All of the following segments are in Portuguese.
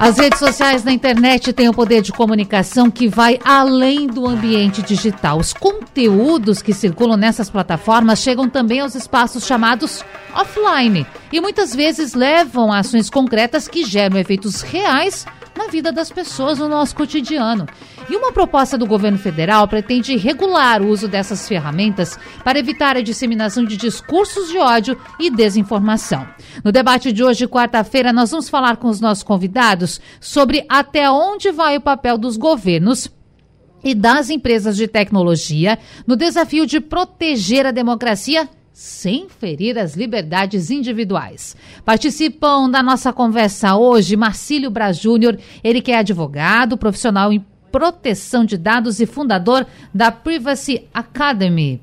as redes sociais na internet têm o poder de comunicação que vai além do ambiente digital. Os conteúdos que circulam nessas plataformas chegam também aos espaços chamados offline e muitas vezes levam a ações concretas que geram efeitos reais na vida das pessoas no nosso cotidiano. E uma proposta do governo federal pretende regular o uso dessas ferramentas para evitar a disseminação de discursos de ódio e desinformação. No debate de hoje, quarta-feira, nós vamos falar com os nossos convidados sobre até onde vai o papel dos governos e das empresas de tecnologia no desafio de proteger a democracia sem ferir as liberdades individuais. Participam da nossa conversa hoje Marcílio Braz Júnior, ele que é advogado, profissional em proteção de dados e fundador da Privacy Academy.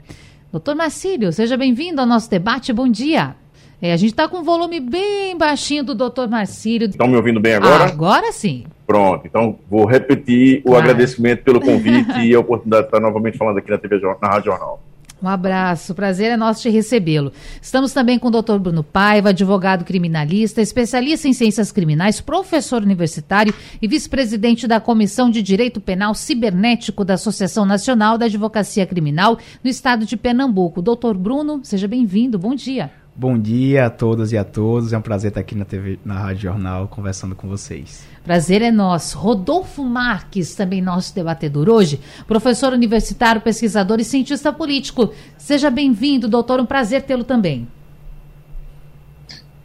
Doutor Marcílio, seja bem-vindo ao nosso debate. Bom dia. É, a gente está com um volume bem baixinho do doutor Marcílio. Estão me ouvindo bem agora? Ah, agora sim. Pronto, então vou repetir o agradecimento pelo convite e a oportunidade de estar novamente falando aqui na TV na Rádio Jornal. Um abraço, prazer é nosso te recebê-lo. Estamos também com o Dr. Bruno Paiva, advogado criminalista, especialista em ciências criminais, professor universitário e vice-presidente da Comissão de Direito Penal Cibernético da Associação Nacional da Advocacia Criminal no estado de Pernambuco. Doutor Bruno, seja bem-vindo, bom dia. Bom dia a todas e a todos. É um prazer estar aqui na TV, na Rádio Jornal, conversando com vocês. Prazer é nosso. Rodolfo Marques, também nosso debatedor hoje, professor universitário, pesquisador e cientista político. Seja bem-vindo, doutor. Um prazer tê-lo também.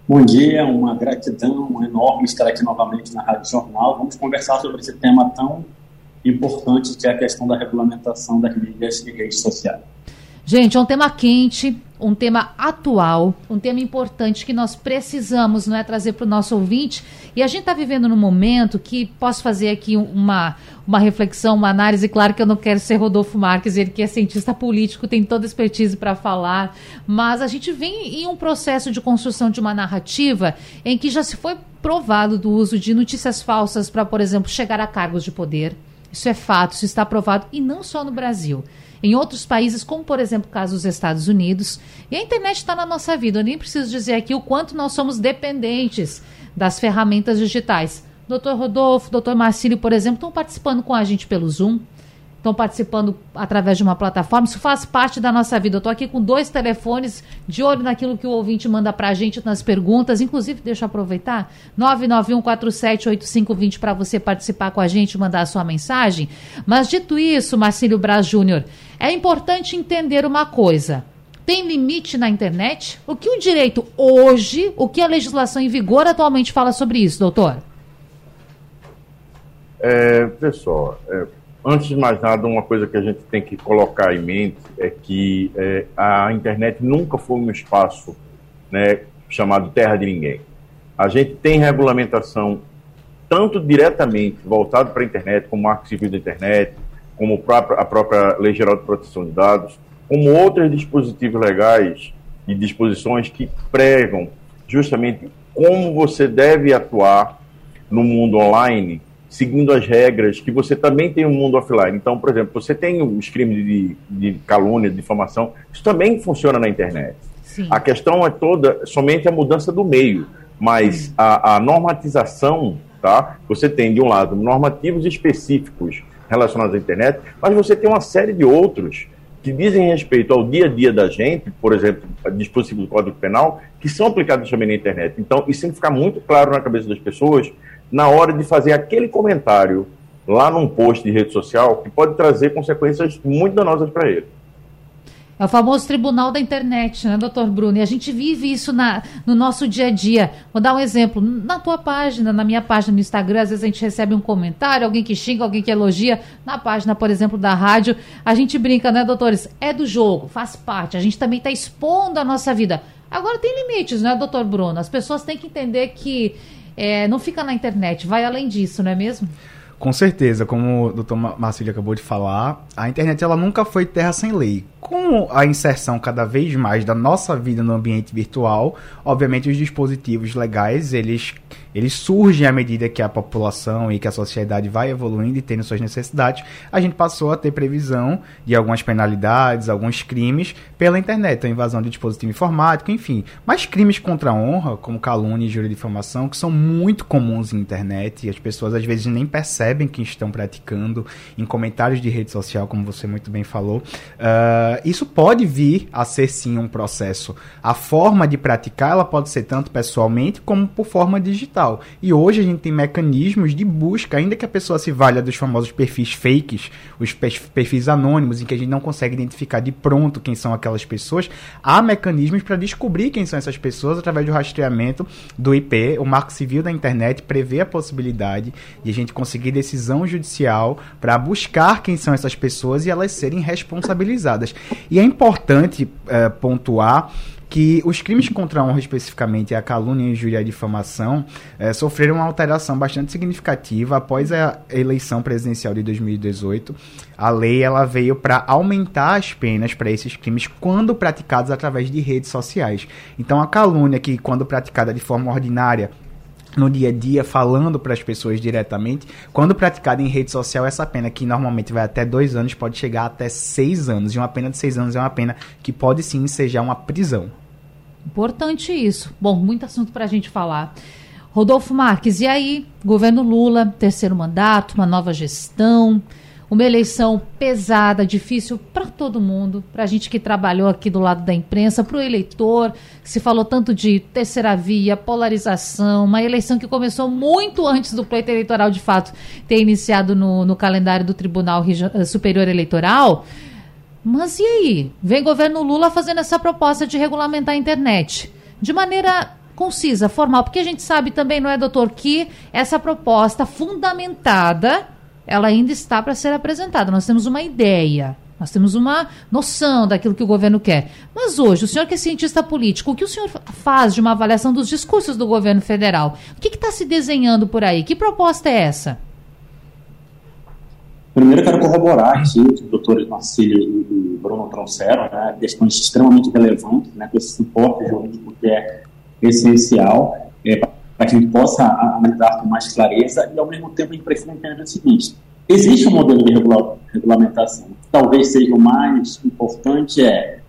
Bom dia, uma gratidão enorme estar aqui novamente na Rádio Jornal. Vamos conversar sobre esse tema tão importante que é a questão da regulamentação das mídias e redes sociais. Gente, é um tema quente, um tema atual, um tema importante que nós precisamos não é, trazer para o nosso ouvinte. E a gente está vivendo num momento que posso fazer aqui uma, uma reflexão, uma análise. Claro que eu não quero ser Rodolfo Marques, ele que é cientista político, tem toda a expertise para falar, mas a gente vem em um processo de construção de uma narrativa em que já se foi provado do uso de notícias falsas para, por exemplo, chegar a cargos de poder. Isso é fato, isso está provado, e não só no Brasil em outros países, como por exemplo o caso dos Estados Unidos. E a internet está na nossa vida. Eu nem preciso dizer aqui o quanto nós somos dependentes das ferramentas digitais. Doutor Rodolfo, doutor Marcílio, por exemplo, estão participando com a gente pelo Zoom estão participando através de uma plataforma. Isso faz parte da nossa vida. Eu estou aqui com dois telefones, de olho naquilo que o ouvinte manda para a gente nas perguntas. Inclusive, deixa eu aproveitar, 991478520 para você participar com a gente, mandar a sua mensagem. Mas dito isso, Marcílio Braz Júnior, é importante entender uma coisa. Tem limite na internet? O que o direito hoje, o que a legislação em vigor atualmente fala sobre isso, doutor? É, pessoal, é, Antes de mais nada, uma coisa que a gente tem que colocar em mente é que é, a internet nunca foi um espaço né, chamado terra de ninguém. A gente tem regulamentação tanto diretamente voltado para a internet, como o Marco Civil da Internet, como a própria Lei Geral de Proteção de Dados, como outros dispositivos legais e disposições que pregam justamente como você deve atuar no mundo online seguindo as regras que você também tem no mundo offline. Então, por exemplo, você tem os crimes de, de calúnia, de difamação, isso também funciona na internet. Sim. A questão é toda somente a mudança do meio, mas a, a, normatização, tá? Você tem de um lado normativos específicos relacionados à internet, mas você tem uma série de outros que dizem respeito ao dia a dia da gente, por exemplo, dispositivos do Código Penal, que são aplicados também na internet. Então, isso tem que ficar muito claro na cabeça das pessoas na hora de fazer aquele comentário lá num post de rede social que pode trazer consequências muito danosas para ele. É o famoso tribunal da internet, né, doutor Bruno? E a gente vive isso na, no nosso dia a dia. Vou dar um exemplo. Na tua página, na minha página no Instagram, às vezes a gente recebe um comentário, alguém que xinga, alguém que elogia. Na página, por exemplo, da rádio, a gente brinca, né, doutores? É do jogo, faz parte. A gente também está expondo a nossa vida. Agora tem limites, né, doutor Bruno? As pessoas têm que entender que é, não fica na internet, vai além disso, não é mesmo? Com certeza, como o doutor Marcílio acabou de falar, a internet ela nunca foi terra sem lei. Com a inserção cada vez mais da nossa vida no ambiente virtual, obviamente os dispositivos legais, eles, eles surgem à medida que a população e que a sociedade vai evoluindo e tendo suas necessidades. A gente passou a ter previsão de algumas penalidades, alguns crimes pela internet, a invasão de dispositivo informático, enfim. Mas crimes contra a honra, como calúnia e júri de difamação, que são muito comuns na internet e as pessoas às vezes nem percebem que estão praticando em comentários de rede social, como você muito bem falou. Uh, isso pode vir a ser sim um processo. A forma de praticar ela pode ser tanto pessoalmente como por forma digital. E hoje a gente tem mecanismos de busca, ainda que a pessoa se valha dos famosos perfis fakes, os perfis anônimos, em que a gente não consegue identificar de pronto quem são aquelas pessoas, há mecanismos para descobrir quem são essas pessoas através do rastreamento do IP. O Marco Civil da Internet prevê a possibilidade de a gente conseguir decisão judicial para buscar quem são essas pessoas e elas serem responsabilizadas. E é importante uh, pontuar que os crimes contra a honra, especificamente a calúnia, injúria e difamação, é, sofreram uma alteração bastante significativa após a eleição presidencial de 2018. A lei ela veio para aumentar as penas para esses crimes quando praticados através de redes sociais. Então, a calúnia, que quando praticada de forma ordinária no dia a dia, falando para as pessoas diretamente. Quando praticada em rede social, essa pena, que normalmente vai até dois anos, pode chegar até seis anos. E uma pena de seis anos é uma pena que pode sim ser uma prisão. Importante isso. Bom, muito assunto para a gente falar. Rodolfo Marques, e aí? Governo Lula, terceiro mandato, uma nova gestão, uma eleição pesada, difícil para todo mundo, para a gente que trabalhou aqui do lado da imprensa, para o eleitor, se falou tanto de terceira via, polarização, uma eleição que começou muito antes do pleito eleitoral de fato ter iniciado no, no calendário do Tribunal Superior Eleitoral. Mas e aí? Vem governo Lula fazendo essa proposta de regulamentar a internet de maneira concisa, formal, porque a gente sabe também, não é, doutor, que essa proposta fundamentada, ela ainda está para ser apresentada. Nós temos uma ideia, nós temos uma noção daquilo que o governo quer. Mas hoje, o senhor que é cientista político, o que o senhor faz de uma avaliação dos discursos do governo federal? O que está se desenhando por aí? Que proposta é essa? Primeiro, eu quero corroborar o que o doutor Marcílio e Bruno trouxeram, né, questões extremamente relevantes, né, com esse suporte jurídico que é essencial é, para que a gente possa analisar com mais clareza e, ao mesmo tempo, precisa entender o seguinte: existe um modelo de regula regulamentação. Talvez seja o mais importante é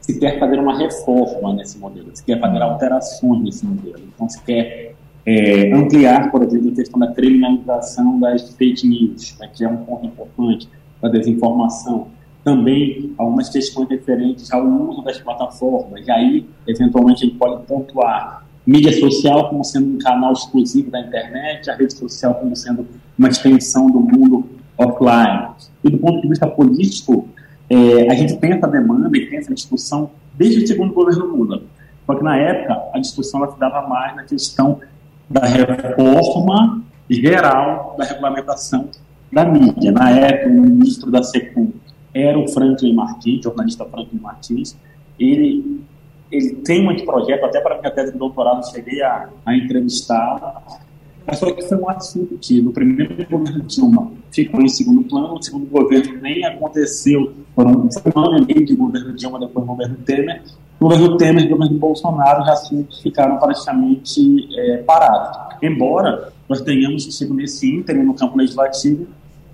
se quer fazer uma reforma nesse modelo, se quer fazer alterações nesse modelo. Então, se quer é, ampliar, por exemplo, a questão da criminalização das fake news, né, que é um ponto importante da desinformação. Também algumas questões referentes ao uso das plataformas. E aí, eventualmente, a gente pode pontuar mídia social como sendo um canal exclusivo da internet, a rede social como sendo uma extensão do mundo offline. E do ponto de vista político, é, a gente tem essa demanda e tem essa discussão desde o segundo governo Lula. Só que na época a discussão ela se dava mais na questão da reforma geral da regulamentação da mídia. Na época, o ministro da SECUM era o Franklin Martins, jornalista Franklin Martins. Ele, ele tem um projeto, até para minha tese de doutorado cheguei a, a entrevistá-lo, mas só que foi um assunto que no primeiro governo Dilma ficou em segundo plano, no segundo governo nem aconteceu, foram um ano e meio de governo Dilma, depois do governo Temer, no governo Temer e no governo Bolsonaro, os assuntos ficaram praticamente é, parados. Embora nós tenhamos sido nesse ínterim no campo legislativo,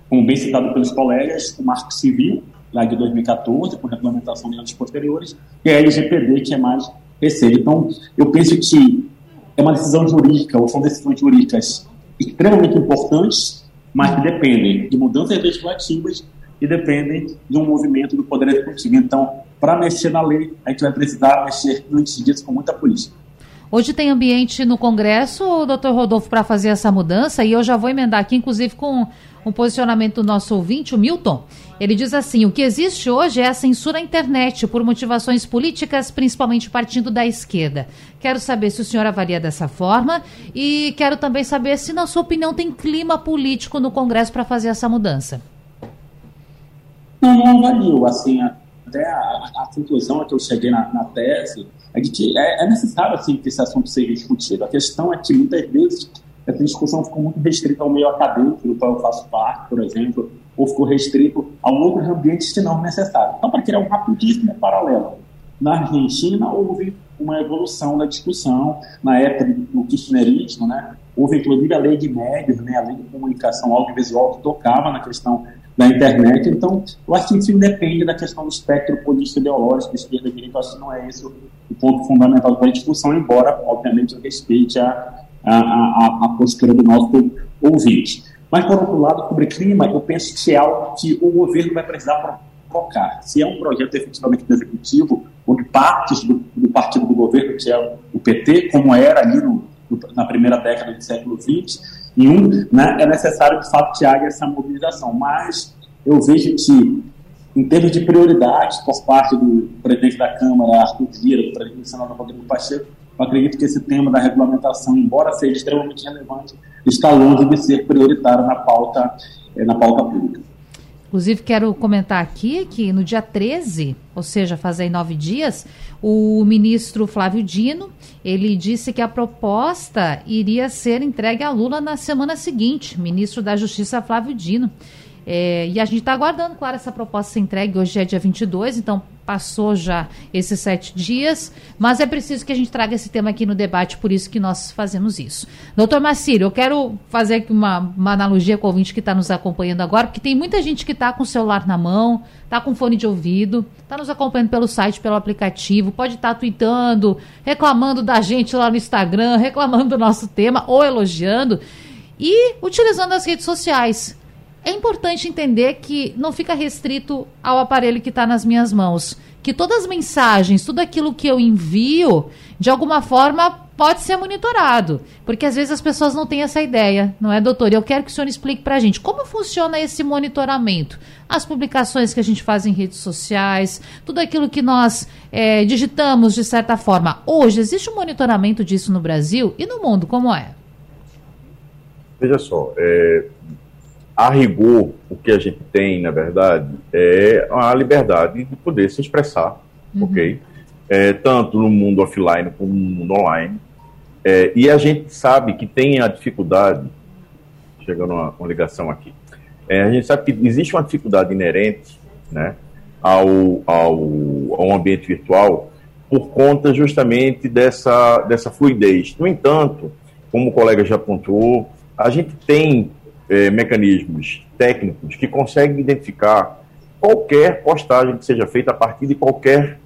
como bem citado pelos colegas, o Marco Civil, lá de 2014, com regulamentação de anos posteriores, e a LGPD, que é mais recente. Então, eu penso que é uma decisão jurídica, ou são decisões jurídicas extremamente importantes, mas que dependem de mudanças legislativas e dependem de um movimento do Poder Executivo. Então, para mexer na lei, a gente vai precisar mexer antes disso com muita polícia. Hoje tem ambiente no Congresso, doutor Rodolfo, para fazer essa mudança, e eu já vou emendar aqui, inclusive, com um posicionamento do nosso ouvinte, o Milton. Ele diz assim: o que existe hoje é a censura à internet por motivações políticas, principalmente partindo da esquerda. Quero saber se o senhor avalia dessa forma e quero também saber se, na sua opinião, tem clima político no Congresso para fazer essa mudança. Não, não avalio. Assim, até a, a conclusão a que eu cheguei na, na tese é é, necessário assim, que esse assunto seja discutido. A questão é que muitas vezes essa discussão ficou muito restrita ao meio acadêmico, do qual eu faço parte, por exemplo, ou ficou restrito a outros ambientes que não necessários. Então, para criar um rapidíssimo paralelo, na Argentina houve uma evolução da discussão na época do kirchnerismo, né? Houve inclusive a lei de médios, né? a lei de comunicação audiovisual que tocava na questão da internet. Então, eu acho que isso independe da questão do espectro político ideológico, esquerda e direita. Acho que não é esse o, o ponto fundamental da discussão, embora, obviamente, eu respeite a, a, a, a postura do nosso ouvinte. Mas, por outro lado, sobre clima, eu penso que é algo que o governo vai precisar provocar. Se é um projeto efetivamente do executivo, onde partes do, do partido do governo, que é o PT, como era ali no, no, na primeira década do século XX, e um, né, é necessário de fato haja essa mobilização. Mas eu vejo que, em termos de prioridades por parte do presidente da Câmara, Arthur Vieira, do presidente do Senado, Rodrigo Pacheco, eu acredito que esse tema da regulamentação, embora seja extremamente relevante, está longe de ser prioritário na pauta, eh, na pauta pública. Inclusive, quero comentar aqui que no dia 13, ou seja, fazem nove dias, o ministro Flávio Dino, ele disse que a proposta iria ser entregue a Lula na semana seguinte, ministro da Justiça Flávio Dino. É, e a gente está aguardando, claro, essa proposta ser entregue. Hoje é dia 22, então passou já esses sete dias, mas é preciso que a gente traga esse tema aqui no debate, por isso que nós fazemos isso. Doutor Macírio, eu quero fazer aqui uma, uma analogia com o ouvinte que está nos acompanhando agora, porque tem muita gente que está com o celular na mão, está com fone de ouvido, está nos acompanhando pelo site, pelo aplicativo, pode estar tá tweetando, reclamando da gente lá no Instagram, reclamando do nosso tema ou elogiando e utilizando as redes sociais. É importante entender que não fica restrito ao aparelho que está nas minhas mãos. Que todas as mensagens, tudo aquilo que eu envio, de alguma forma pode ser monitorado. Porque às vezes as pessoas não têm essa ideia, não é, doutor? Eu quero que o senhor explique para a gente como funciona esse monitoramento. As publicações que a gente faz em redes sociais, tudo aquilo que nós é, digitamos de certa forma. Hoje, existe um monitoramento disso no Brasil e no mundo, como é? Veja só, é, a rigor, o que a gente tem, na verdade, é a liberdade de poder se expressar, uhum. ok? É, tanto no mundo offline como no mundo online. É, e a gente sabe que tem a dificuldade, chegando uma, uma ligação aqui, é, a gente sabe que existe uma dificuldade inerente né, ao, ao, ao ambiente virtual por conta justamente dessa, dessa fluidez. No entanto, como o colega já pontuou, a gente tem é, mecanismos técnicos que conseguem identificar qualquer postagem que seja feita a partir de qualquer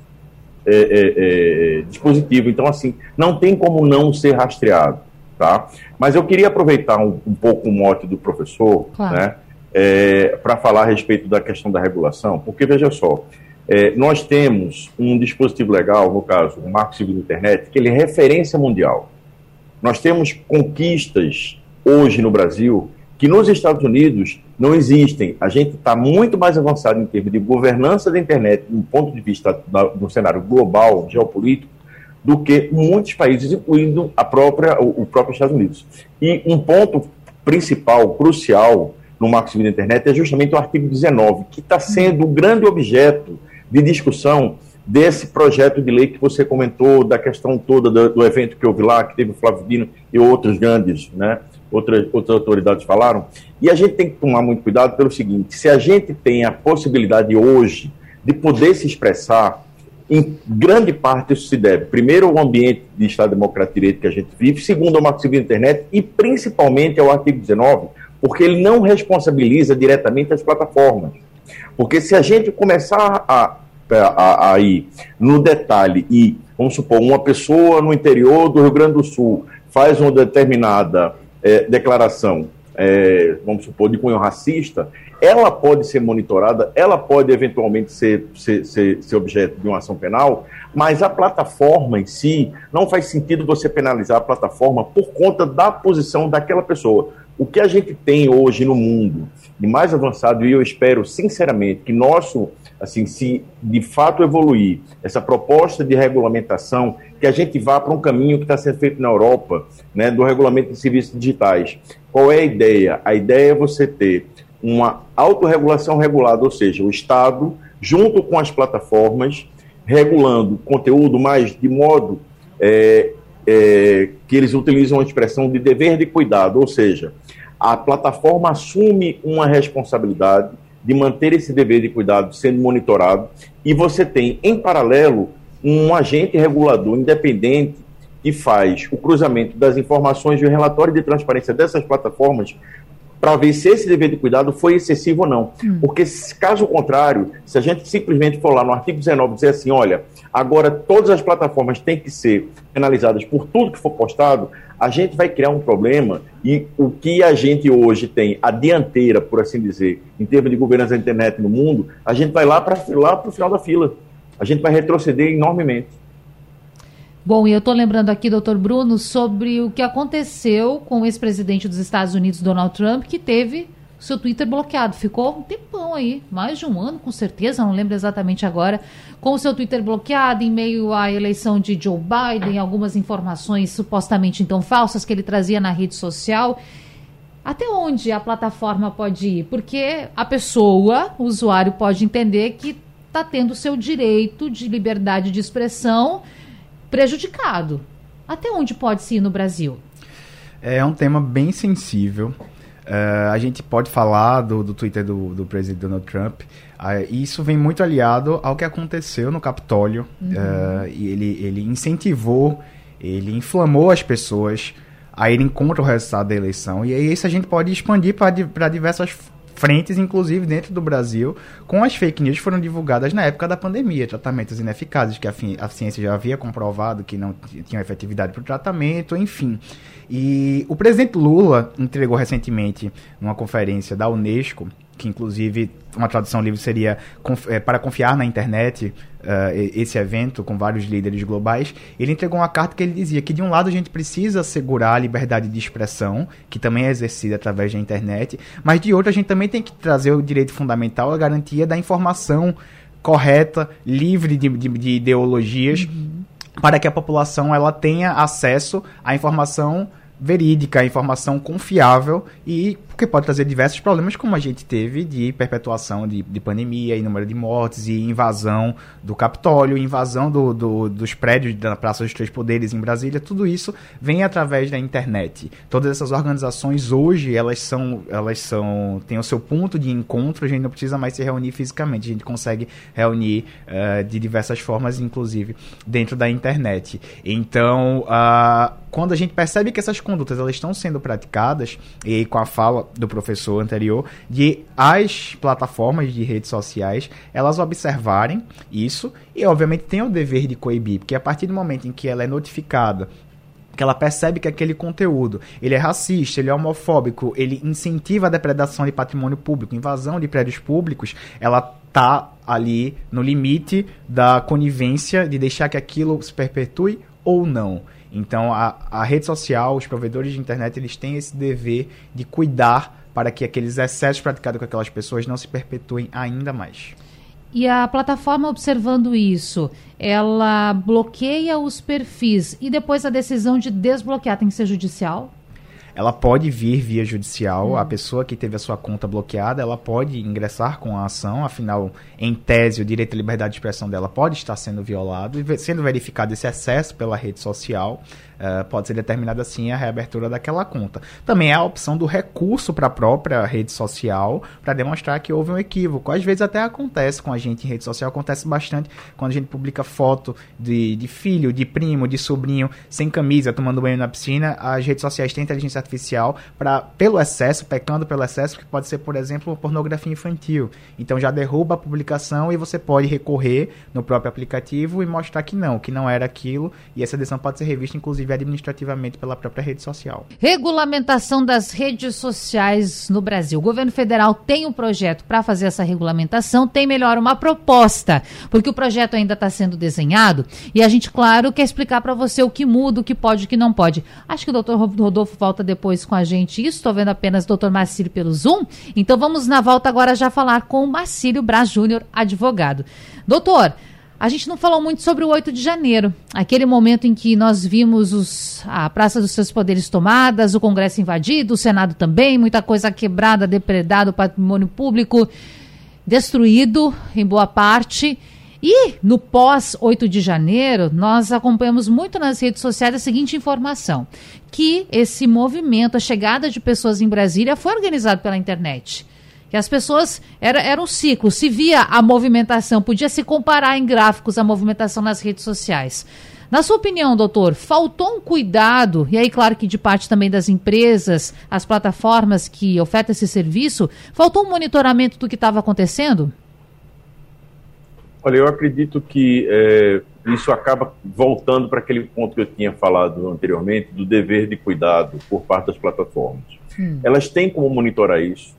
é, é, dispositivo. Então, assim, não tem como não ser rastreado, tá? Mas eu queria aproveitar um, um pouco o mote do professor, claro. né, para falar a respeito da questão da regulação, porque, veja só, nós temos um dispositivo legal, no caso, o Marco Civil da Internet, que ele é referência mundial. Nós temos conquistas hoje no Brasil que nos Estados Unidos não existem. A gente está muito mais avançado em termos de governança da internet, do ponto de vista do cenário global, geopolítico, do que muitos países, incluindo a própria, o, o próprio Estados Unidos. E um ponto principal, crucial, no Marco Civil da Internet é justamente o artigo 19, que está sendo o grande objeto de discussão desse projeto de lei que você comentou, da questão toda do, do evento que houve lá, que teve o Flávio Dino e outros grandes, né? Outras, outras autoridades falaram. E a gente tem que tomar muito cuidado pelo seguinte: se a gente tem a possibilidade hoje de poder se expressar, em grande parte isso se deve, primeiro, ao ambiente de Estado Democrático e Direito que a gente vive, segundo, ao Marco Civil da Internet e principalmente ao artigo 19, porque ele não responsabiliza diretamente as plataformas. Porque se a gente começar a, a, a ir no detalhe e, vamos supor, uma pessoa no interior do Rio Grande do Sul faz uma determinada é, declaração, é, vamos supor, de cunho racista, ela pode ser monitorada, ela pode eventualmente ser, ser, ser, ser, objeto de uma ação penal, mas a plataforma em si, não faz sentido você penalizar a plataforma por conta da posição daquela pessoa. O que a gente tem hoje no mundo de mais avançado, e eu espero sinceramente que nosso, assim, se de fato evoluir essa proposta de regulamentação, que a gente vá para um caminho que está sendo feito na Europa, né, do regulamento de serviços digitais. Qual é a ideia? A ideia é você ter uma autorregulação regulada, ou seja, o Estado, junto com as plataformas, regulando conteúdo, mas de modo é, é, que eles utilizam a expressão de dever de cuidado, ou seja, a plataforma assume uma responsabilidade de manter esse dever de cuidado sendo monitorado e você tem, em paralelo, um agente regulador independente que faz o cruzamento das informações e o relatório de transparência dessas plataformas para ver se esse dever de cuidado foi excessivo ou não. Hum. Porque, caso contrário, se a gente simplesmente for lá no artigo 19 dizer assim, olha, agora todas as plataformas têm que ser penalizadas por tudo que for postado, a gente vai criar um problema e o que a gente hoje tem, a dianteira, por assim dizer, em termos de governança da internet no mundo, a gente vai lá para lá o final da fila. A gente vai retroceder enormemente. Bom, e eu estou lembrando aqui, doutor Bruno, sobre o que aconteceu com o ex-presidente dos Estados Unidos, Donald Trump, que teve seu Twitter bloqueado. Ficou um tempão aí, mais de um ano, com certeza, não lembro exatamente agora, com o seu Twitter bloqueado em meio à eleição de Joe Biden, algumas informações supostamente então falsas que ele trazia na rede social. Até onde a plataforma pode ir? Porque a pessoa, o usuário, pode entender que está tendo seu direito de liberdade de expressão prejudicado. Até onde pode se ir no Brasil? É um tema bem sensível. Uh, a gente pode falar do, do Twitter do, do presidente Donald Trump. Uh, isso vem muito aliado ao que aconteceu no Capitólio. Uhum. Uh, e ele, ele incentivou, ele inflamou as pessoas a irem contra o resultado da eleição. E aí isso a gente pode expandir para diversas frentes, inclusive dentro do Brasil, com as fake news que foram divulgadas na época da pandemia, tratamentos ineficazes, que a, a ciência já havia comprovado que não tinham efetividade para o tratamento, enfim. E o presidente Lula entregou recentemente, numa conferência da Unesco, que inclusive uma tradução livre seria é, para confiar na internet, uh, esse evento com vários líderes globais, ele entregou uma carta que ele dizia que de um lado a gente precisa assegurar a liberdade de expressão, que também é exercida através da internet, mas de outro a gente também tem que trazer o direito fundamental, a garantia da informação correta, livre de, de, de ideologias, uhum. para que a população ela tenha acesso à informação verídica, informação confiável e porque pode trazer diversos problemas, como a gente teve de perpetuação de, de pandemia, e número de mortes e invasão do Capitólio, invasão do, do, dos prédios da Praça dos Três Poderes em Brasília. Tudo isso vem através da internet. Todas essas organizações hoje elas são elas são têm o seu ponto de encontro. A gente não precisa mais se reunir fisicamente. A gente consegue reunir uh, de diversas formas, inclusive dentro da internet. Então, uh, quando a gente percebe que essas condutas elas estão sendo praticadas e com a fala do professor anterior, de as plataformas de redes sociais elas observarem isso e, obviamente, tem o dever de coibir, porque a partir do momento em que ela é notificada que ela percebe que aquele conteúdo ele é racista, ele é homofóbico, ele incentiva a depredação de patrimônio público, invasão de prédios públicos, ela tá ali no limite da conivência de deixar que aquilo se perpetue ou não. Então, a, a rede social, os provedores de internet, eles têm esse dever de cuidar para que aqueles excessos praticados com aquelas pessoas não se perpetuem ainda mais. E a plataforma observando isso, ela bloqueia os perfis e depois a decisão de desbloquear tem que ser judicial? Ela pode vir via judicial. Uhum. A pessoa que teve a sua conta bloqueada, ela pode ingressar com a ação. Afinal, em tese, o direito à liberdade de expressão dela pode estar sendo violado e sendo verificado esse excesso pela rede social. Uh, pode ser determinada assim a reabertura daquela conta. Também há a opção do recurso para a própria rede social para demonstrar que houve um equívoco. Às vezes até acontece com a gente em rede social, acontece bastante quando a gente publica foto de, de filho, de primo, de sobrinho sem camisa, tomando banho na piscina. As redes sociais têm inteligência artificial para, pelo excesso, pecando pelo excesso, que pode ser, por exemplo, pornografia infantil. Então já derruba a publicação e você pode recorrer no próprio aplicativo e mostrar que não, que não era aquilo. E essa decisão pode ser revista, inclusive, administrativamente pela própria rede social. Regulamentação das redes sociais no Brasil. O governo federal tem um projeto para fazer essa regulamentação, tem melhor uma proposta, porque o projeto ainda está sendo desenhado e a gente, claro, quer explicar para você o que muda, o que pode, o que não pode. Acho que o doutor Rodolfo volta depois com a gente. Isso, estou vendo apenas o doutor Marcílio pelo Zoom. Então vamos na volta agora já falar com o Marcílio Braz Júnior, advogado. Doutor, a gente não falou muito sobre o 8 de janeiro, aquele momento em que nós vimos os, a Praça dos Seus Poderes tomadas, o Congresso invadido, o Senado também, muita coisa quebrada, depredada, o patrimônio público destruído em boa parte. E no pós 8 de janeiro, nós acompanhamos muito nas redes sociais a seguinte informação: que esse movimento, a chegada de pessoas em Brasília, foi organizado pela internet. Que as pessoas. Era, era um ciclo, se via a movimentação, podia se comparar em gráficos a movimentação nas redes sociais. Na sua opinião, doutor, faltou um cuidado, e aí, claro que de parte também das empresas, as plataformas que ofertam esse serviço, faltou um monitoramento do que estava acontecendo? Olha, eu acredito que é, isso acaba voltando para aquele ponto que eu tinha falado anteriormente, do dever de cuidado por parte das plataformas. Hum. Elas têm como monitorar isso,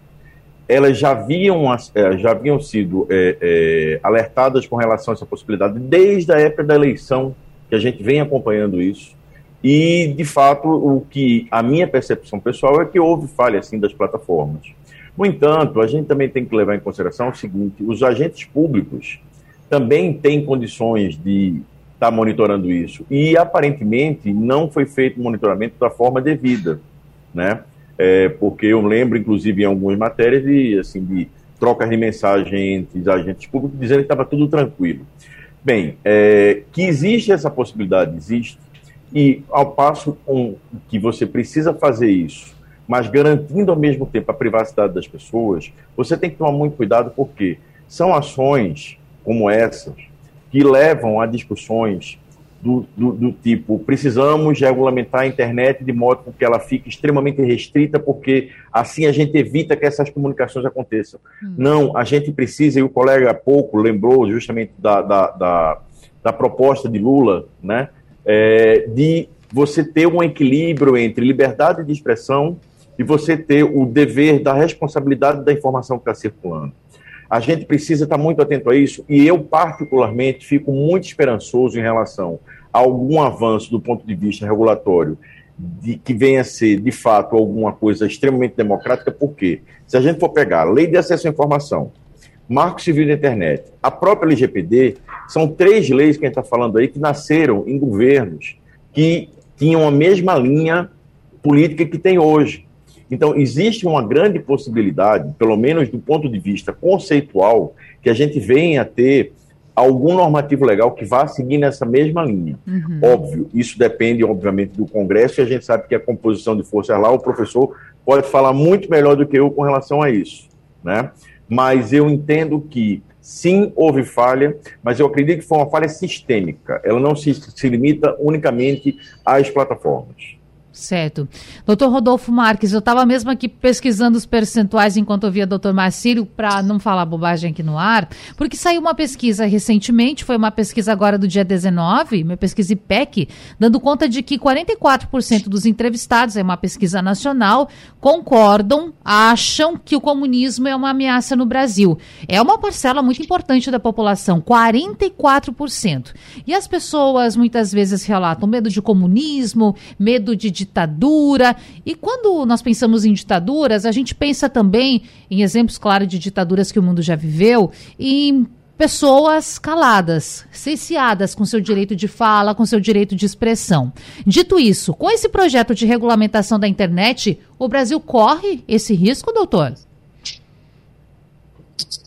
elas já haviam, é, já haviam sido é, é, alertadas com relação a essa possibilidade desde a época da eleição que a gente vem acompanhando isso. E, de fato, o que a minha percepção pessoal é que houve falha, assim, das plataformas. No entanto, a gente também tem que levar em consideração o seguinte, os agentes públicos também têm condições de estar tá monitorando isso. E, aparentemente, não foi feito monitoramento da forma devida, né? É, porque eu lembro, inclusive, em algumas matérias, de, assim, de trocas de mensagem entre agentes públicos dizendo que estava tudo tranquilo. Bem, é, que existe essa possibilidade, existe. E ao passo um, que você precisa fazer isso, mas garantindo ao mesmo tempo a privacidade das pessoas, você tem que tomar muito cuidado porque são ações como essas que levam a discussões do, do, do, tipo, precisamos regulamentar a internet de modo que ela fique extremamente restrita, porque assim a gente evita que essas comunicações aconteçam. Hum. Não, a gente precisa, e o colega há pouco lembrou justamente da, da, da, da proposta de Lula, né, é, de você ter um equilíbrio entre liberdade de expressão e você ter o dever da responsabilidade da informação que está circulando. A gente precisa estar muito atento a isso e eu, particularmente, fico muito esperançoso em relação algum avanço do ponto de vista regulatório de, que venha a ser, de fato, alguma coisa extremamente democrática, porque se a gente for pegar a Lei de Acesso à Informação, Marco Civil da Internet, a própria LGPD, são três leis que a gente está falando aí que nasceram em governos que tinham a mesma linha política que tem hoje. Então, existe uma grande possibilidade, pelo menos do ponto de vista conceitual, que a gente venha a ter algum normativo legal que vá seguir nessa mesma linha. Uhum. Óbvio, isso depende, obviamente, do Congresso, e a gente sabe que a composição de forças lá, o professor pode falar muito melhor do que eu com relação a isso, né? Mas eu entendo que, sim, houve falha, mas eu acredito que foi uma falha sistêmica. Ela não se, se limita unicamente às plataformas. Certo. Doutor Rodolfo Marques, eu estava mesmo aqui pesquisando os percentuais enquanto ouvia doutor Marcílio, para não falar bobagem aqui no ar, porque saiu uma pesquisa recentemente, foi uma pesquisa agora do dia 19, uma pesquisa IPEC, dando conta de que 44% dos entrevistados, é uma pesquisa nacional, concordam, acham que o comunismo é uma ameaça no Brasil. É uma parcela muito importante da população, 44%. E as pessoas muitas vezes relatam medo de comunismo, medo de ditadura. E quando nós pensamos em ditaduras, a gente pensa também em exemplos, claro, de ditaduras que o mundo já viveu, em pessoas caladas, cerceadas com seu direito de fala, com seu direito de expressão. Dito isso, com esse projeto de regulamentação da internet, o Brasil corre esse risco, doutor?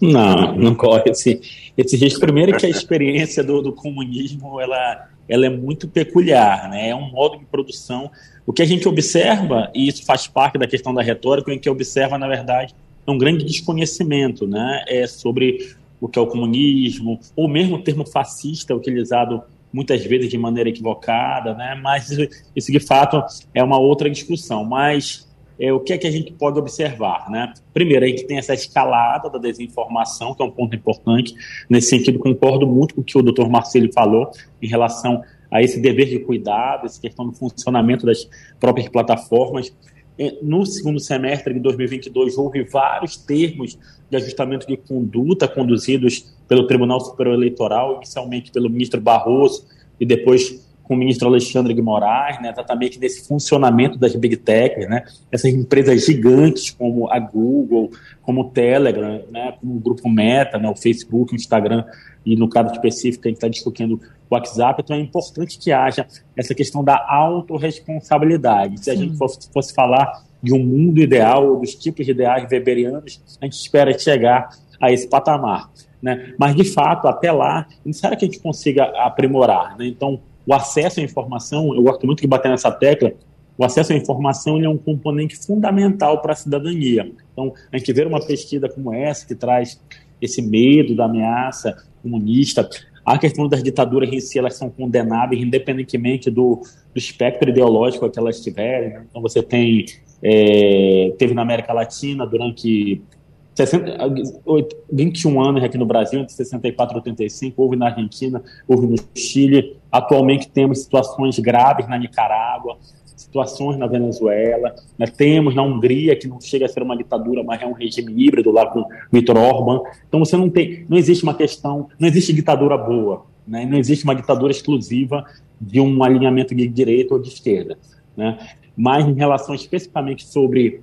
Não, não corre esse, esse risco. Primeiro que a experiência do, do comunismo ela, ela é muito peculiar, né? É um modo de produção o que a gente observa, e isso faz parte da questão da retórica, em que observa, na verdade, um grande desconhecimento né, é sobre o que é o comunismo, ou mesmo o termo fascista utilizado muitas vezes de maneira equivocada, né? mas isso, de fato é uma outra discussão. Mas é, o que é que a gente pode observar? Né? Primeiro, a gente tem essa escalada da desinformação, que é um ponto importante. Nesse sentido, concordo muito com o que o doutor Marcelo falou em relação a esse dever de cuidado, essa questão do funcionamento das próprias plataformas. No segundo semestre de 2022, houve vários termos de ajustamento de conduta conduzidos pelo Tribunal Superior Eleitoral, inicialmente pelo ministro Barroso e depois com o ministro Alexandre de Moraes, né, exatamente nesse funcionamento das big techs, né, essas empresas gigantes como a Google, como o Telegram, né, como o grupo Meta, né, o Facebook, o Instagram, e no caso específico a gente está discutindo o WhatsApp, então é importante que haja essa questão da autorresponsabilidade. Se a gente fosse, fosse falar de um mundo ideal, ou dos tipos de ideais weberianos, a gente espera chegar a esse patamar. Né? Mas, de fato, até lá, necessário que a gente consiga aprimorar. Né? Então, o acesso à informação, eu gosto muito de bater nessa tecla, o acesso à informação é um componente fundamental para a cidadania. Então, a gente vê uma pesquisa como essa, que traz esse medo da ameaça comunista, a questão das ditaduras em si, elas são condenáveis independentemente do, do espectro ideológico que elas tiverem. Né? Então, você tem, é, teve na América Latina durante 60, 21 anos aqui no Brasil, entre 64 e 85, houve na Argentina, houve no Chile. Atualmente temos situações graves na Nicarágua, situações na Venezuela, né? temos na Hungria, que não chega a ser uma ditadura, mas é um regime híbrido lá com Viktor Orban. Então você não tem, não existe uma questão, não existe ditadura boa, né? não existe uma ditadura exclusiva de um alinhamento de direita ou de esquerda. Né? Mas em relação especificamente sobre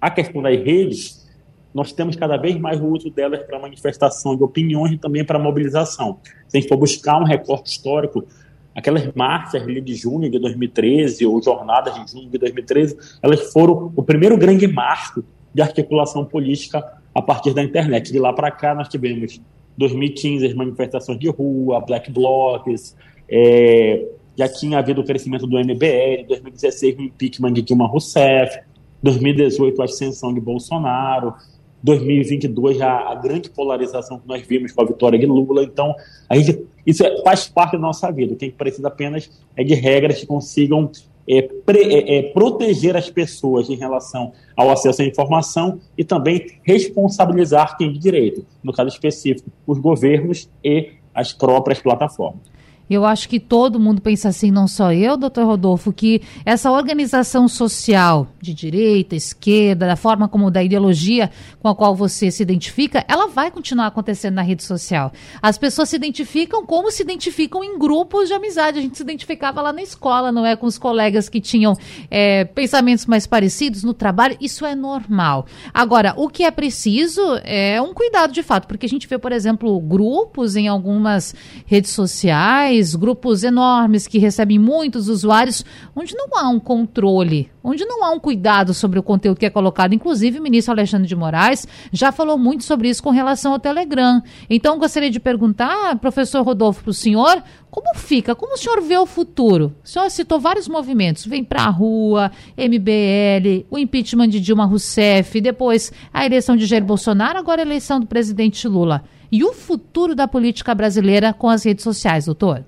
a questão das redes, nós temos cada vez mais o uso delas para manifestação de opiniões e também para mobilização. Se a gente for buscar um recorte histórico, aquelas marchas ali de junho de 2013 ou jornadas de junho de 2013, elas foram o primeiro grande marco de articulação política a partir da internet. De lá para cá nós tivemos 2015 as manifestações de rua, black blocs, é, já tinha havido o crescimento do MBL, 2016 o impeachment de Dilma Rousseff, 2018 a ascensão de Bolsonaro, 2022 a, grande polarização que nós vimos com a vitória de Lula. Então, a gente, isso é, faz parte da nossa vida. O que a gente precisa apenas é de regras que consigam é, pre, é, é, proteger as pessoas em relação ao acesso à informação e também responsabilizar quem de direito, no caso específico, os governos e as próprias plataformas. Eu acho que todo mundo pensa assim, não só eu, doutor Rodolfo, que essa organização social de direita, esquerda, da forma como da ideologia com a qual você se identifica, ela vai continuar acontecendo na rede social. As pessoas se identificam como se identificam em grupos de amizade. A gente se identificava lá na escola, não é? Com os colegas que tinham é, pensamentos mais parecidos no trabalho. Isso é normal. Agora, o que é preciso é um cuidado de fato, porque a gente vê, por exemplo, grupos em algumas redes sociais grupos enormes que recebem muitos usuários, onde não há um controle, onde não há um cuidado sobre o conteúdo que é colocado. Inclusive, o ministro Alexandre de Moraes já falou muito sobre isso com relação ao Telegram. Então, gostaria de perguntar, professor Rodolfo, para o senhor, como fica? Como o senhor vê o futuro? O senhor citou vários movimentos. Vem para a rua, MBL, o impeachment de Dilma Rousseff, depois a eleição de Jair Bolsonaro, agora a eleição do presidente Lula. E o futuro da política brasileira com as redes sociais, doutor?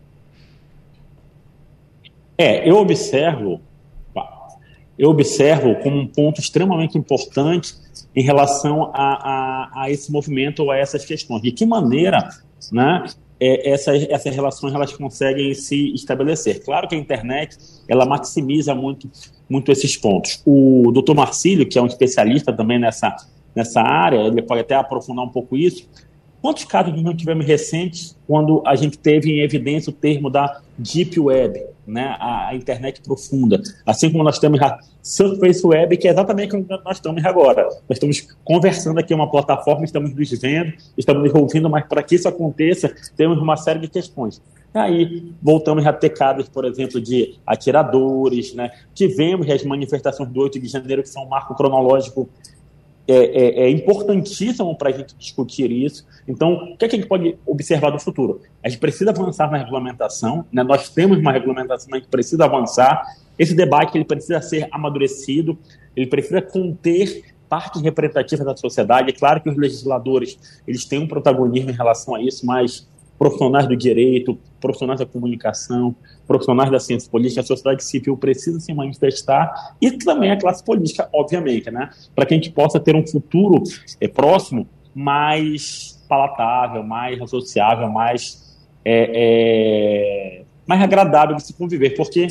É, eu observo, eu observo como um ponto extremamente importante em relação a, a, a esse movimento ou a essas questões. De que maneira né, é, essas, essas relações elas conseguem se estabelecer. Claro que a internet ela maximiza muito, muito esses pontos. O doutor Marcílio, que é um especialista também nessa, nessa área, ele pode até aprofundar um pouco isso, Quantos casos nós tivemos recentes quando a gente teve em evidência o termo da Deep Web, né, a, a internet profunda? Assim como nós temos a Surface Web, que é exatamente o que nós estamos agora. Nós estamos conversando aqui uma plataforma, estamos nos vendo, estamos nos ouvindo, mas para que isso aconteça, temos uma série de questões. Aí voltamos a ter casos, por exemplo, de atiradores, né? Tivemos as manifestações do 8 de janeiro, que são um marco cronológico é, é, é importantíssimo para a gente discutir isso. Então, o que, é que a gente pode observar do futuro? A gente precisa avançar na regulamentação, né? nós temos uma regulamentação, mas a gente precisa avançar. Esse debate ele precisa ser amadurecido, ele precisa conter partes representativas da sociedade. É claro que os legisladores eles têm um protagonismo em relação a isso, mas profissionais do direito, profissionais da comunicação, profissionais da ciência política, a sociedade civil precisa se manifestar e também a classe política, obviamente, né? Para que a gente possa ter um futuro é, próximo mais palatável, mais associável, mais, é, é, mais agradável de se conviver, porque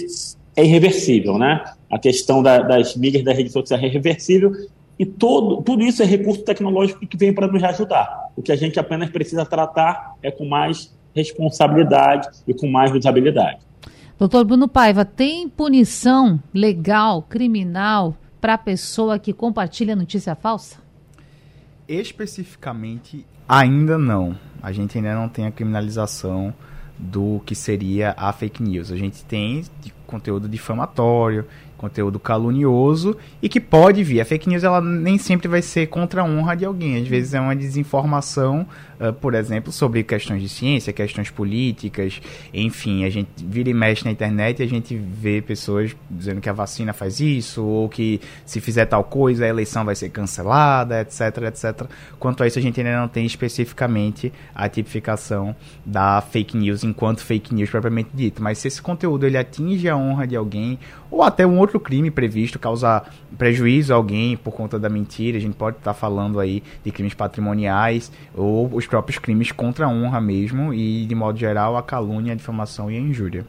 é irreversível, né? A questão da, das mídias das redes sociais é irreversível e todo, tudo isso é recurso tecnológico que vem para nos ajudar. O que a gente apenas precisa tratar é com mais responsabilidade e com mais usabilidade. Doutor Bruno Paiva, tem punição legal, criminal, para a pessoa que compartilha notícia falsa? Especificamente, ainda não. A gente ainda não tem a criminalização do que seria a fake news. A gente tem conteúdo difamatório, conteúdo calunioso e que pode vir. A fake news ela nem sempre vai ser contra a honra de alguém, às vezes é uma desinformação uh, por exemplo, sobre questões de ciência, questões políticas, enfim, a gente vira e mexe na internet e a gente vê pessoas dizendo que a vacina faz isso, ou que se fizer tal coisa a eleição vai ser cancelada, etc, etc. Quanto a isso, a gente ainda não tem especificamente a tipificação da fake news enquanto fake news propriamente dito, mas se esse conteúdo ele atinge a honra de alguém, ou até um outro crime previsto, causar prejuízo a alguém por conta da mentira, a gente pode estar falando aí de crimes patrimoniais, ou os próprios crimes contra a honra mesmo e, de modo geral, a calúnia, a difamação e a injúria.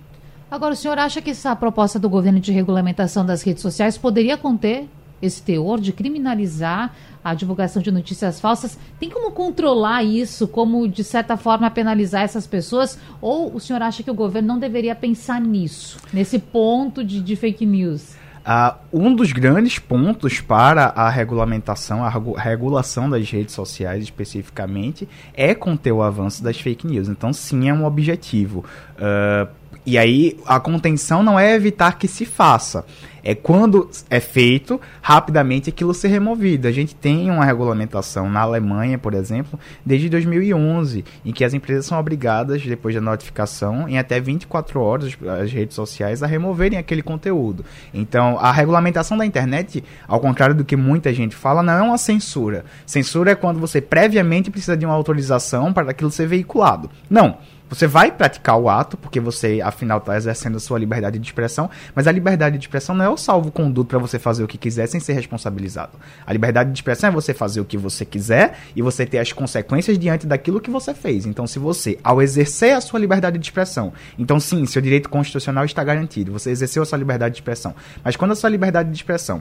Agora, o senhor acha que essa proposta do governo de regulamentação das redes sociais poderia conter esse teor de criminalizar a divulgação de notícias falsas? Tem como controlar isso, como de certa forma penalizar essas pessoas? Ou o senhor acha que o governo não deveria pensar nisso, nesse ponto de, de fake news? Uh, um dos grandes pontos para a regulamentação, a regulação das redes sociais especificamente, é conter o avanço das fake news. Então, sim, é um objetivo. Uh, e aí, a contenção não é evitar que se faça, é quando é feito, rapidamente aquilo ser removido. A gente tem uma regulamentação na Alemanha, por exemplo, desde 2011, em que as empresas são obrigadas, depois da notificação, em até 24 horas, as redes sociais, a removerem aquele conteúdo. Então, a regulamentação da internet, ao contrário do que muita gente fala, não é uma censura. Censura é quando você previamente precisa de uma autorização para aquilo ser veiculado. Não. Você vai praticar o ato, porque você, afinal, está exercendo a sua liberdade de expressão, mas a liberdade de expressão não é o salvo-conduto para você fazer o que quiser sem ser responsabilizado. A liberdade de expressão é você fazer o que você quiser e você ter as consequências diante daquilo que você fez. Então, se você, ao exercer a sua liberdade de expressão, então sim, seu direito constitucional está garantido, você exerceu a sua liberdade de expressão. Mas quando a sua liberdade de expressão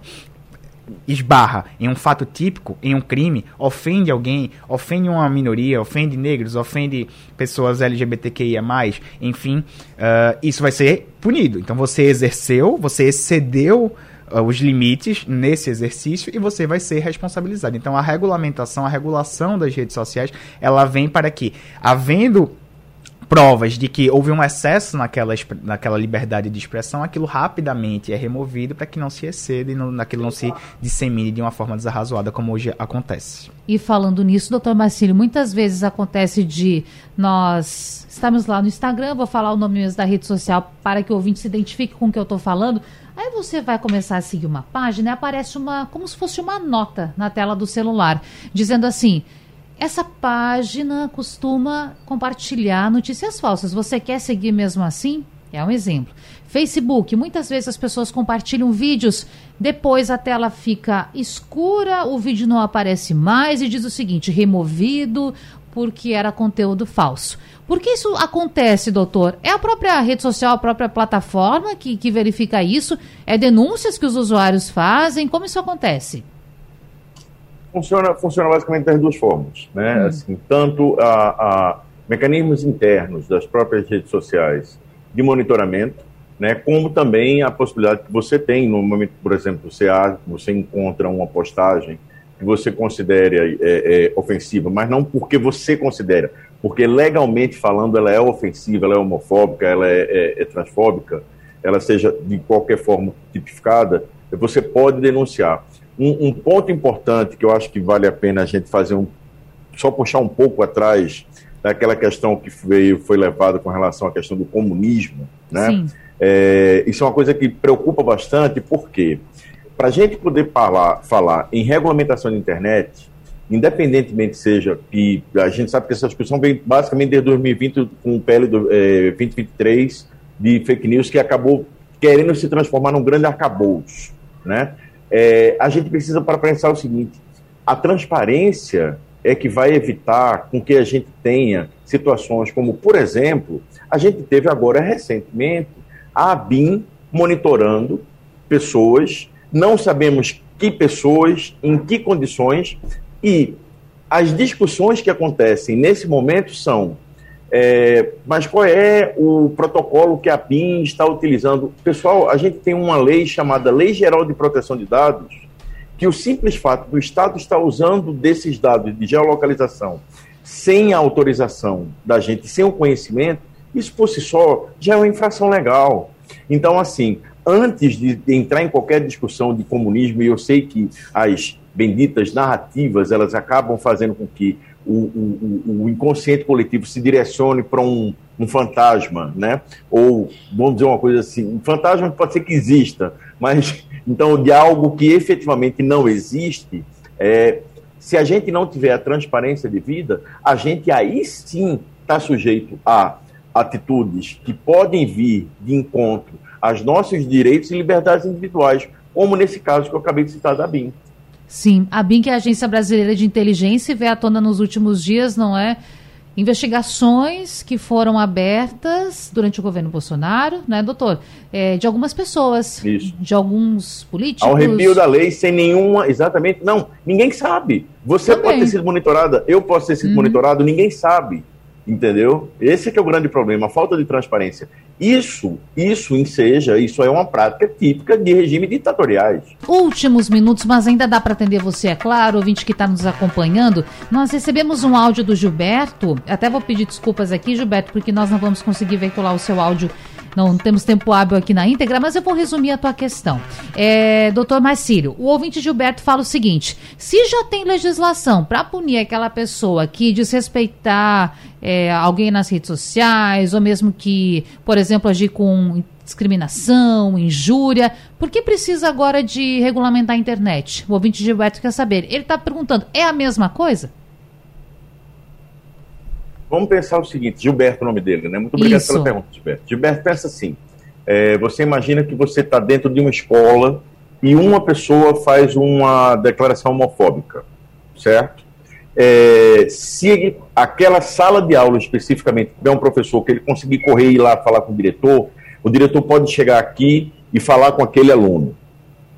esbarra em um fato típico, em um crime, ofende alguém, ofende uma minoria, ofende negros, ofende pessoas LGBTQIA, enfim, uh, isso vai ser punido. Então você exerceu, você excedeu uh, os limites nesse exercício e você vai ser responsabilizado. Então a regulamentação, a regulação das redes sociais, ela vem para que, havendo provas de que houve um excesso naquela, naquela liberdade de expressão, aquilo rapidamente é removido para que não se exceda e não, aquilo não se dissemine de uma forma desarrazoada, como hoje acontece. E falando nisso, doutor Marcílio, muitas vezes acontece de nós estamos lá no Instagram, vou falar o nome mesmo da rede social para que o ouvinte se identifique com o que eu estou falando. Aí você vai começar a seguir uma página e aparece uma, como se fosse uma nota na tela do celular, dizendo assim: essa página costuma compartilhar notícias falsas. Você quer seguir mesmo assim? É um exemplo. Facebook, muitas vezes as pessoas compartilham vídeos, depois a tela fica escura, o vídeo não aparece mais e diz o seguinte: removido porque era conteúdo falso. Por que isso acontece, doutor? É a própria rede social, a própria plataforma que, que verifica isso? É denúncias que os usuários fazem? Como isso acontece? Funciona, funciona basicamente das duas formas, né? Hum. Assim, tanto a, a, mecanismos internos das próprias redes sociais de monitoramento, né? Como também a possibilidade que você tem no momento, por exemplo, você, você encontra uma postagem que você considera é, é, ofensiva, mas não porque você considera, porque legalmente falando ela é ofensiva, ela é homofóbica, ela é, é, é transfóbica, ela seja de qualquer forma tipificada, você pode denunciar. Um, um, ponto importante que eu acho que vale a pena a gente fazer um. Só puxar um pouco atrás daquela questão que veio, foi levada com relação à questão do comunismo, né? É, isso é uma coisa que preocupa bastante, porque para a gente poder falar, falar em regulamentação da internet, independentemente seja que a gente sabe que essa discussão vem basicamente desde 2020 com o PL do, é, 2023 de fake news que acabou querendo se transformar num grande arcabouço, né? É, a gente precisa para pensar o seguinte: a transparência é que vai evitar com que a gente tenha situações como, por exemplo, a gente teve agora recentemente a ABIN monitorando pessoas, não sabemos que pessoas, em que condições, e as discussões que acontecem nesse momento são é, mas qual é o protocolo que a PIN está utilizando? Pessoal, a gente tem uma lei chamada Lei Geral de Proteção de Dados, que o simples fato do Estado estar usando desses dados de geolocalização sem a autorização da gente, sem o conhecimento, isso por si só já é uma infração legal. Então, assim, antes de entrar em qualquer discussão de comunismo, e eu sei que as benditas narrativas elas acabam fazendo com que o, o, o inconsciente coletivo se direcione para um, um fantasma, né? Ou, vamos dizer uma coisa assim, um fantasma pode ser que exista, mas então de algo que efetivamente não existe, é, se a gente não tiver a transparência de vida, a gente aí sim está sujeito a atitudes que podem vir de encontro aos nossos direitos e liberdades individuais, como nesse caso que eu acabei de citar da BIM. Sim, a BIM, que é a Agência Brasileira de Inteligência, veio à tona nos últimos dias, não é? Investigações que foram abertas durante o governo Bolsonaro, né, doutor? É, de algumas pessoas, Isso. de alguns políticos. Ao review da lei, sem nenhuma. Exatamente. Não, ninguém sabe. Você Também. pode ter sido monitorada, eu posso ter sido uhum. monitorado, ninguém sabe. Entendeu? Esse é que é o grande problema, a falta de transparência. Isso, isso enseja, isso é uma prática típica de regimes ditatoriais. Últimos minutos, mas ainda dá para atender você, é claro, ouvinte que está nos acompanhando. Nós recebemos um áudio do Gilberto, até vou pedir desculpas aqui, Gilberto, porque nós não vamos conseguir veicular o seu áudio não temos tempo hábil aqui na íntegra, mas eu vou resumir a tua questão. É, doutor Marcílio, o ouvinte Gilberto fala o seguinte: se já tem legislação para punir aquela pessoa que desrespeitar é, alguém nas redes sociais, ou mesmo que, por exemplo, agir com discriminação, injúria, por que precisa agora de regulamentar a internet? O ouvinte Gilberto quer saber. Ele está perguntando: é a mesma coisa? Vamos pensar o seguinte, Gilberto, o nome dele, né? Muito obrigado Isso. pela pergunta, Gilberto. Gilberto, pensa assim: é, você imagina que você está dentro de uma escola e uma pessoa faz uma declaração homofóbica, certo? É, se aquela sala de aula especificamente tiver um professor que ele conseguir correr e ir lá falar com o diretor, o diretor pode chegar aqui e falar com aquele aluno.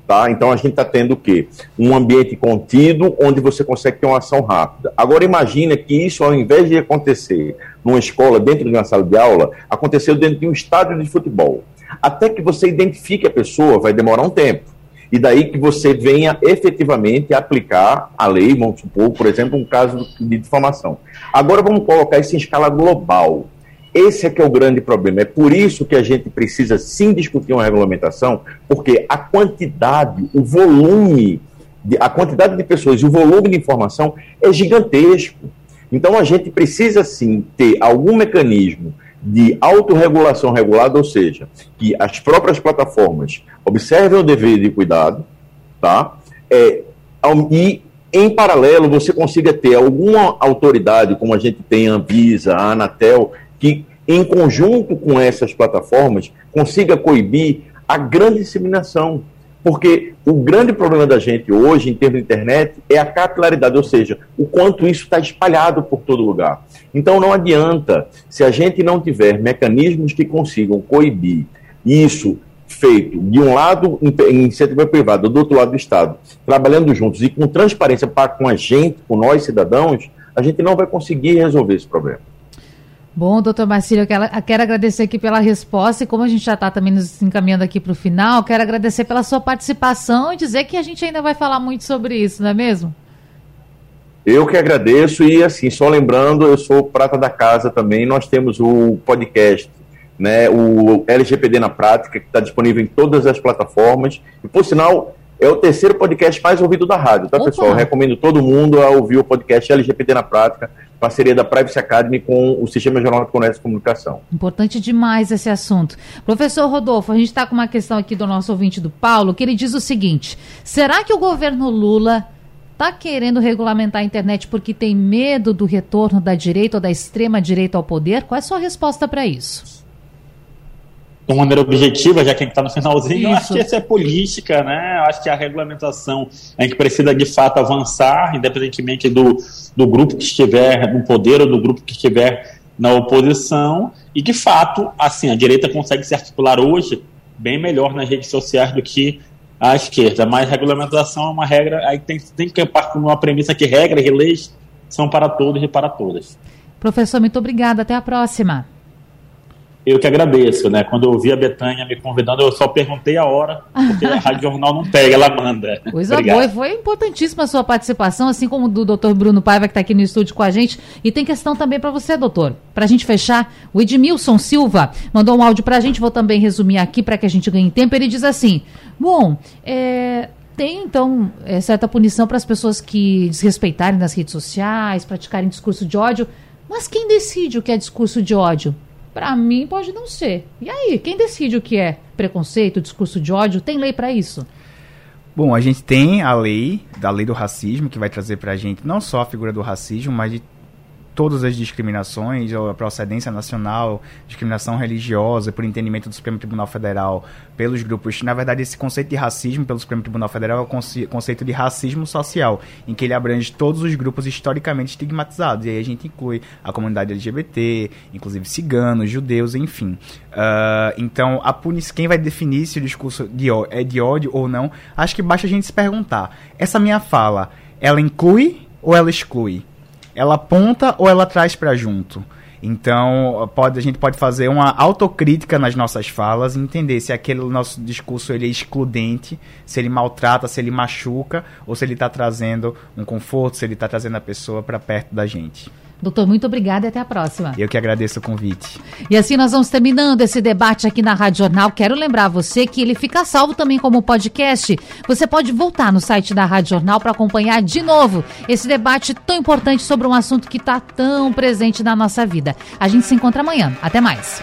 Tá? Então a gente está tendo o quê? Um ambiente contido onde você consegue ter uma ação rápida. Agora imagina que isso, ao invés de acontecer numa escola, dentro de uma sala de aula, aconteceu dentro de um estádio de futebol. Até que você identifique a pessoa, vai demorar um tempo. E daí que você venha efetivamente aplicar a lei, vamos supor, por exemplo, um caso de difamação. Agora vamos colocar isso em escala global. Esse é que é o grande problema. É por isso que a gente precisa sim discutir uma regulamentação, porque a quantidade, o volume, a quantidade de pessoas e o volume de informação é gigantesco. Então a gente precisa sim ter algum mecanismo de autorregulação regulada, ou seja, que as próprias plataformas observem o dever de cuidado, tá? É, e em paralelo você consiga ter alguma autoridade, como a gente tem a Anvisa, a Anatel, que, em conjunto com essas plataformas, consiga coibir a grande disseminação. Porque o grande problema da gente hoje, em termos de internet, é a capilaridade, ou seja, o quanto isso está espalhado por todo lugar. Então não adianta, se a gente não tiver mecanismos que consigam coibir isso feito de um lado em iniciativa privada, do outro lado do Estado, trabalhando juntos e com transparência para com a gente, com nós cidadãos, a gente não vai conseguir resolver esse problema. Bom, doutor Marcílio, eu quero, eu quero, agradecer aqui pela resposta e como a gente já está também nos encaminhando aqui para o final, quero agradecer pela sua participação e dizer que a gente ainda vai falar muito sobre isso, não é mesmo? Eu que agradeço e assim, só lembrando, eu sou prata da casa também, nós temos o podcast, né, o LGPD na prática, que está disponível em todas as plataformas e por sinal é o terceiro podcast mais ouvido da rádio, tá Opa. pessoal? Eu recomendo todo mundo a ouvir o podcast LGPD na prática, parceria da Privacy Academy com o Sistema Jornal de Comércio e Comunicação. Importante demais esse assunto. Professor Rodolfo, a gente está com uma questão aqui do nosso ouvinte do Paulo, que ele diz o seguinte: será que o governo Lula está querendo regulamentar a internet porque tem medo do retorno da direita ou da extrema direita ao poder? Qual é a sua resposta para isso? De uma maneira objetiva, já que a gente está no finalzinho, Isso. eu acho que essa é política, né? Eu acho que a regulamentação a gente precisa de fato avançar, independentemente do, do grupo que estiver no poder ou do grupo que estiver na oposição, e de fato, assim, a direita consegue se articular hoje bem melhor nas redes sociais do que a esquerda, mas regulamentação é uma regra, aí tem, tem que partir de uma premissa que regras e leis são para todos e para todas. Professor, muito obrigada, até a próxima. Eu que agradeço, né? Quando eu ouvi a Betânia me convidando, eu só perguntei a hora, porque a Rádio Jornal não pega, ela manda. Coisa boa, foi importantíssima a sua participação, assim como do doutor Bruno Paiva, que está aqui no estúdio com a gente. E tem questão também para você, doutor. Para a gente fechar, o Edmilson Silva mandou um áudio para a gente, vou também resumir aqui para que a gente ganhe tempo. Ele diz assim: Bom, é, tem, então, é, certa punição para as pessoas que desrespeitarem nas redes sociais, praticarem discurso de ódio. Mas quem decide o que é discurso de ódio? Para mim, pode não ser. E aí, quem decide o que é preconceito, discurso de ódio? Tem lei para isso? Bom, a gente tem a lei, da lei do racismo, que vai trazer para a gente não só a figura do racismo, mas de todas as discriminações, ou a procedência nacional, discriminação religiosa, por entendimento do Supremo Tribunal Federal, pelos grupos. Na verdade, esse conceito de racismo pelo Supremo Tribunal Federal é o conceito de racismo social, em que ele abrange todos os grupos historicamente estigmatizados. E aí a gente inclui a comunidade LGBT, inclusive ciganos, judeus, enfim. Uh, então, a punição, quem vai definir se o discurso de, é de ódio ou não, acho que basta a gente se perguntar. Essa minha fala, ela inclui ou ela exclui? Ela aponta ou ela traz para junto. Então, pode, a gente pode fazer uma autocrítica nas nossas falas e entender se aquele nosso discurso ele é excludente, se ele maltrata, se ele machuca, ou se ele está trazendo um conforto, se ele está trazendo a pessoa para perto da gente. Doutor, muito obrigada e até a próxima. Eu que agradeço o convite. E assim nós vamos terminando esse debate aqui na Rádio Jornal. Quero lembrar você que ele fica salvo também como podcast. Você pode voltar no site da Rádio Jornal para acompanhar de novo esse debate tão importante sobre um assunto que está tão presente na nossa vida. A gente se encontra amanhã. Até mais.